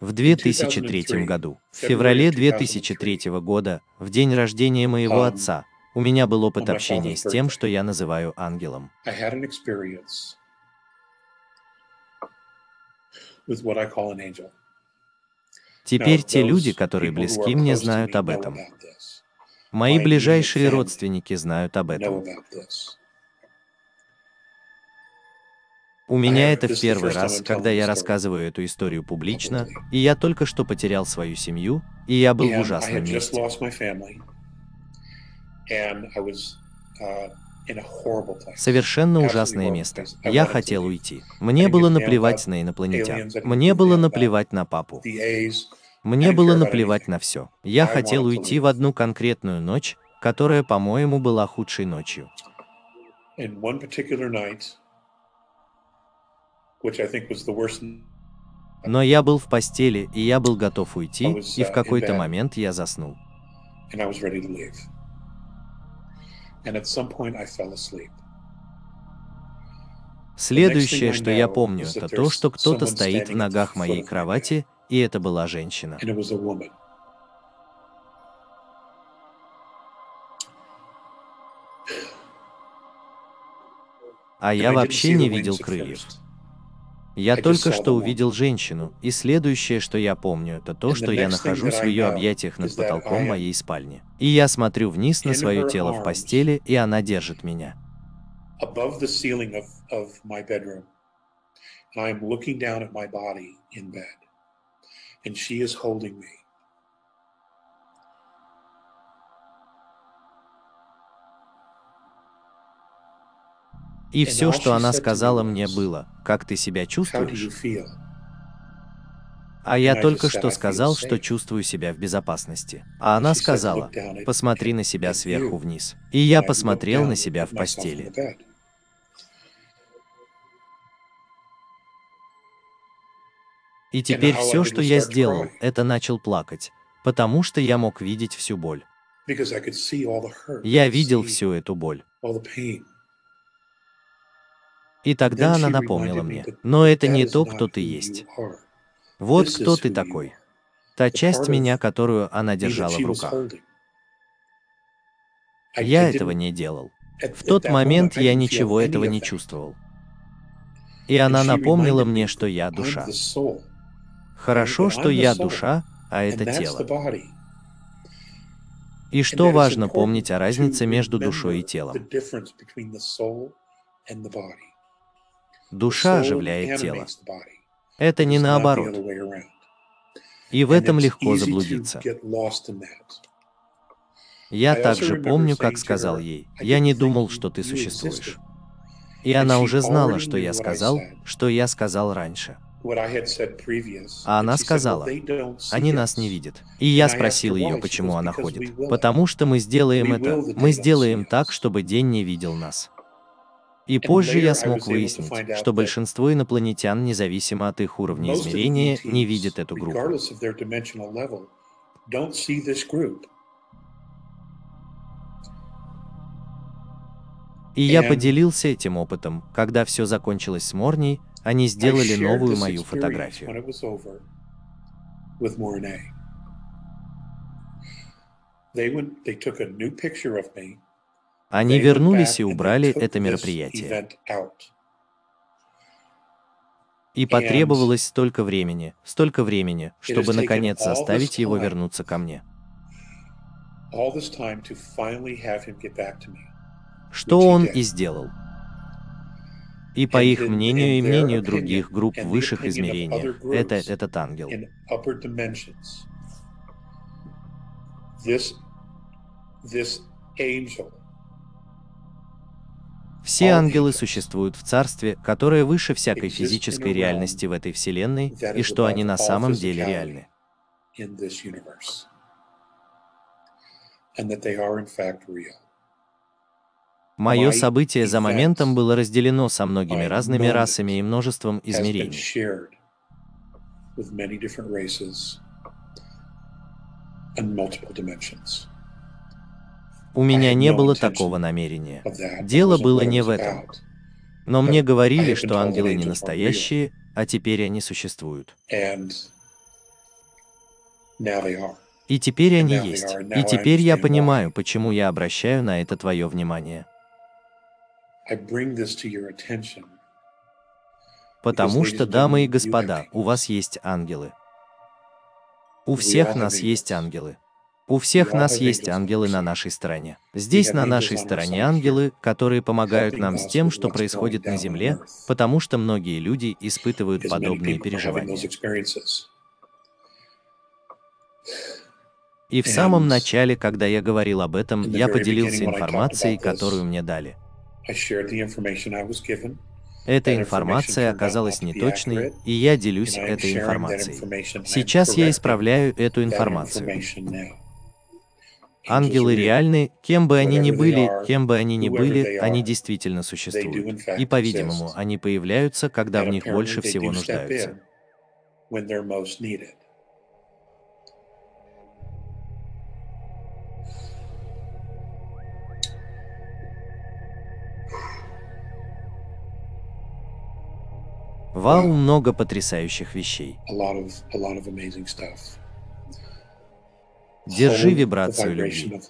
В 2003 году, в феврале 2003 года, в день рождения моего отца, у меня был опыт общения с тем, что я называю ангелом. Теперь те люди, которые близки мне, знают об этом. Мои ближайшие родственники знают об этом. У меня это в первый раз, когда я рассказываю эту историю публично, и я только что потерял свою семью, и я был в ужасном месте. Uh, Совершенно ужасное место. Я хотел уйти. Мне было наплевать на инопланетян. Мне было наплевать на папу. Мне было наплевать на все. Я хотел уйти в одну конкретную ночь, которая, по-моему, была худшей ночью. Но я был в постели, и я был готов уйти, и в uh, какой-то момент я заснул. Следующее, что я помню, это то, что кто-то стоит в ногах моей кровати, и это была женщина. А я вообще не видел крыльев. Я только что увидел женщину, и следующее, что я помню, это то, что я нахожусь в ее объятиях над потолком моей спальни. И я смотрю вниз на свое тело в постели, и она держит меня. And she is holding me. И все, что она сказала мне, было, как ты себя чувствуешь? А я только что сказал, что чувствую себя в безопасности. А она сказала, посмотри на себя сверху вниз. И я посмотрел на себя в постели. И теперь все, что я сделал, это начал плакать, потому что я мог видеть всю боль. Я видел всю эту боль. И тогда она напомнила мне, но это не то, кто ты есть. Вот кто ты такой. Та часть меня, которую она держала в руках. Я этого не делал. В тот момент я ничего этого не чувствовал. И она напомнила мне, что я душа. Хорошо, что я душа, а это тело. И что важно помнить о разнице между душой и телом? Душа оживляет тело. Это не наоборот. И в этом легко заблудиться. Я также помню, как сказал ей, «Я не думал, что ты существуешь». И она уже знала, что я сказал, что я сказал раньше. А она сказала, они нас не видят. И я спросил ее, почему она ходит. Потому что мы сделаем это, мы сделаем так, чтобы день не видел нас. И позже я смог выяснить, что большинство инопланетян, независимо от их уровня измерения, не видят эту группу. И я поделился этим опытом, когда все закончилось с Морней, они сделали новую мою фотографию. They went, they took a new picture of me они вернулись и убрали это мероприятие. И потребовалось столько времени, столько времени, чтобы наконец заставить его вернуться ко мне. Что он и сделал. И по их мнению и мнению других групп высших измерений, это этот ангел. This, angel все ангелы существуют в Царстве, которое выше всякой физической реальности в этой Вселенной, и что они на самом деле реальны. Мое событие за моментом было разделено со многими разными расами и множеством измерений. and multiple dimensions. У меня не было такого намерения. Дело было не в этом. Но мне говорили, что ангелы не настоящие, а теперь они существуют. И теперь они есть. И теперь я понимаю, почему я обращаю на это твое внимание. Потому что, дамы и господа, у вас есть ангелы. У всех нас есть ангелы. У всех нас есть ангелы на нашей стороне. Здесь на нашей стороне ангелы, которые помогают нам с тем, что происходит на Земле, потому что многие люди испытывают подобные переживания. И в самом начале, когда я говорил об этом, я поделился информацией, которую мне дали. Эта информация оказалась неточной, и я делюсь этой информацией. Сейчас я исправляю эту информацию. Ангелы реальны, кем бы они ни были, кем бы они ни были, они действительно существуют. И, по-видимому, они появляются, когда в них больше всего нуждаются. Вау, много потрясающих вещей. Держи вибрацию любви.